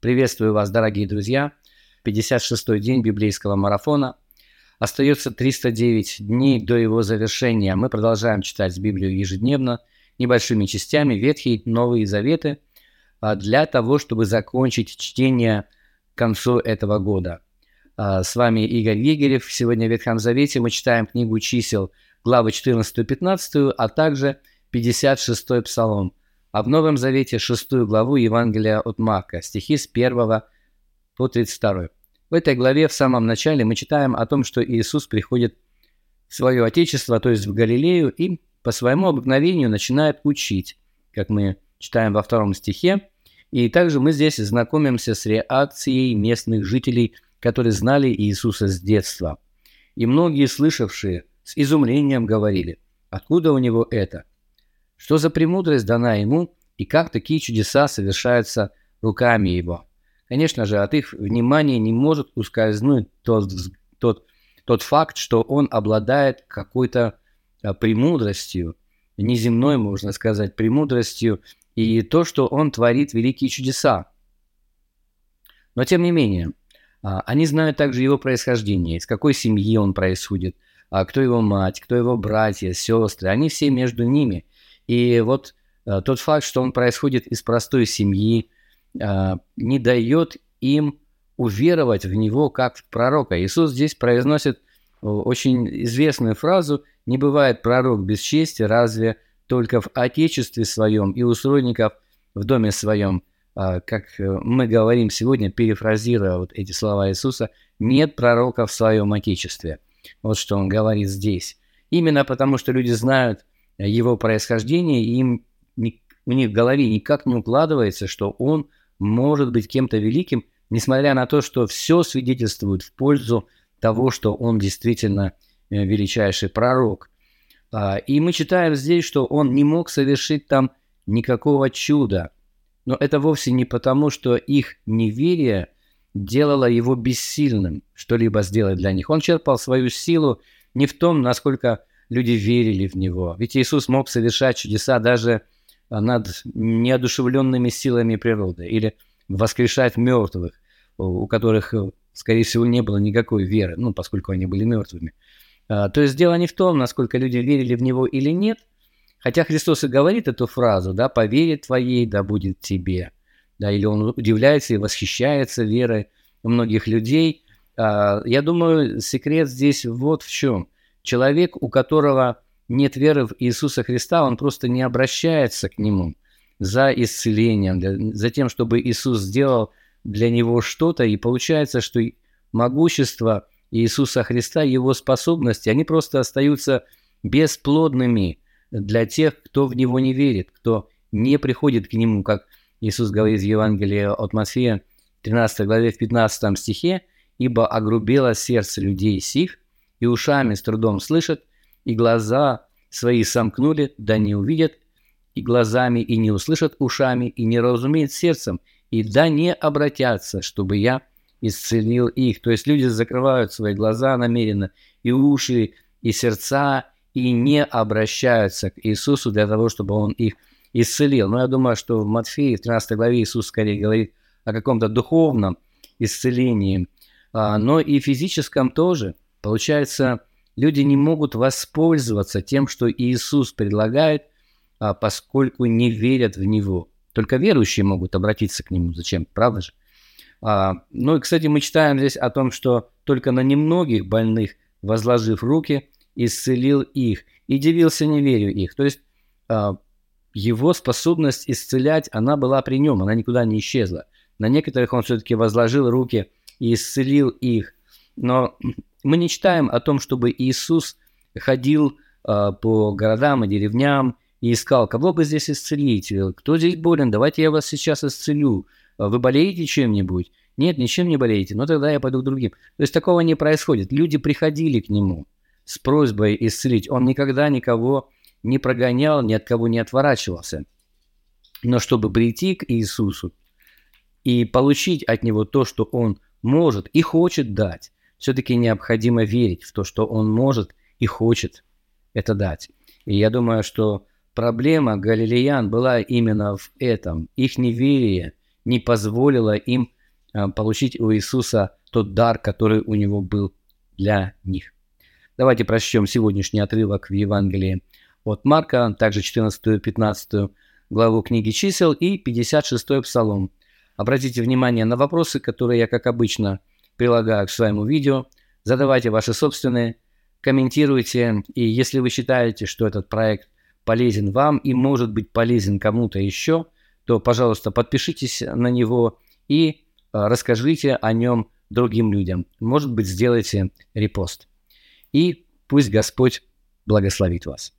Приветствую вас, дорогие друзья. 56-й день библейского марафона. Остается 309 дней до его завершения. Мы продолжаем читать Библию ежедневно, небольшими частями, Ветхие, Новые Заветы, а, для того, чтобы закончить чтение к концу этого года. А, с вами Игорь Егерев. Сегодня в Ветхом Завете мы читаем книгу чисел, главы 14-15, а также 56-й Псалом а в Новом Завете шестую главу Евангелия от Марка, стихи с 1 по 32. В этой главе в самом начале мы читаем о том, что Иисус приходит в свое Отечество, то есть в Галилею, и по своему обыкновению начинает учить, как мы читаем во втором стихе. И также мы здесь знакомимся с реакцией местных жителей, которые знали Иисуса с детства. И многие слышавшие с изумлением говорили, откуда у него это? Что за премудрость дана ему, и как такие чудеса совершаются руками его? Конечно же, от их внимания не может ускользнуть тот, тот, тот факт, что он обладает какой-то а, премудростью, неземной, можно сказать, премудростью, и то, что он творит великие чудеса. Но тем не менее, а, они знают также его происхождение, из какой семьи он происходит, а, кто его мать, кто его братья, сестры, они все между ними. И вот э, тот факт, что он происходит из простой семьи, э, не дает им уверовать в него как в пророка. Иисус здесь произносит э, очень известную фразу «Не бывает пророк без чести, разве только в отечестве своем и у сродников в доме своем». Э, как мы говорим сегодня, перефразируя вот эти слова Иисуса, «Нет пророка в своем отечестве». Вот что он говорит здесь. Именно потому, что люди знают его происхождение, и им у них в голове никак не укладывается, что он может быть кем-то великим, несмотря на то, что все свидетельствует в пользу того, что он действительно э, величайший пророк. А, и мы читаем здесь, что он не мог совершить там никакого чуда. Но это вовсе не потому, что их неверие делало его бессильным что-либо сделать для них. Он черпал свою силу не в том, насколько люди верили в него. Ведь Иисус мог совершать чудеса даже а, над неодушевленными силами природы или воскрешать мертвых, у которых, э, скорее всего, не было никакой веры, ну, поскольку они были мертвыми. А, то есть дело не в том, насколько люди верили в него или нет, хотя Христос и говорит эту фразу, да, «по вере твоей да будет тебе», да, или он удивляется и восхищается верой многих людей. А, я думаю, секрет здесь вот в чем – Человек, у которого нет веры в Иисуса Христа, он просто не обращается к Нему за исцелением, для, за тем, чтобы Иисус сделал для него что-то, и получается, что могущество Иисуса Христа, его способности, они просто остаются бесплодными для тех, кто в Него не верит, кто не приходит к Нему, как Иисус говорит в Евангелии от Матфея, 13 главе, в 15 стихе, «Ибо огрубело сердце людей сих, и ушами с трудом слышат, и глаза свои сомкнули, да не увидят, и глазами и не услышат ушами, и не разумеют сердцем, и да не обратятся, чтобы я исцелил их. То есть люди закрывают свои глаза намеренно, и уши, и сердца, и не обращаются к Иисусу для того, чтобы Он их исцелил. Но я думаю, что в Матфея, в 13 главе, Иисус скорее говорит о каком-то духовном исцелении, а, но и физическом тоже – Получается, люди не могут воспользоваться тем, что Иисус предлагает, а, поскольку не верят в Него. Только верующие могут обратиться к Нему. Зачем? Правда же? А, ну и, кстати, мы читаем здесь о том, что только на немногих больных, возложив руки, исцелил их и дивился неверию их. То есть а, его способность исцелять, она была при нем, она никуда не исчезла. На некоторых он все-таки возложил руки и исцелил их. Но мы не читаем о том, чтобы Иисус ходил э, по городам и деревням и искал, кого бы здесь исцелить, кто здесь болен, давайте я вас сейчас исцелю. А вы болеете чем-нибудь? Нет, ничем не болеете, но тогда я пойду к другим. То есть такого не происходит. Люди приходили к нему с просьбой исцелить. Он никогда никого не прогонял, ни от кого не отворачивался. Но чтобы прийти к Иисусу и получить от него то, что он может и хочет дать, все-таки необходимо верить в то, что он может и хочет это дать. И я думаю, что проблема галилеян была именно в этом. Их неверие не позволило им а, получить у Иисуса тот дар, который у него был для них. Давайте прочтем сегодняшний отрывок в Евангелии от Марка, также 14-15 главу книги чисел и 56 псалом. Обратите внимание на вопросы, которые я, как обычно, прилагаю к своему видео. Задавайте ваши собственные, комментируйте. И если вы считаете, что этот проект полезен вам и может быть полезен кому-то еще, то, пожалуйста, подпишитесь на него и а, расскажите о нем другим людям. Может быть, сделайте репост. И пусть Господь благословит вас.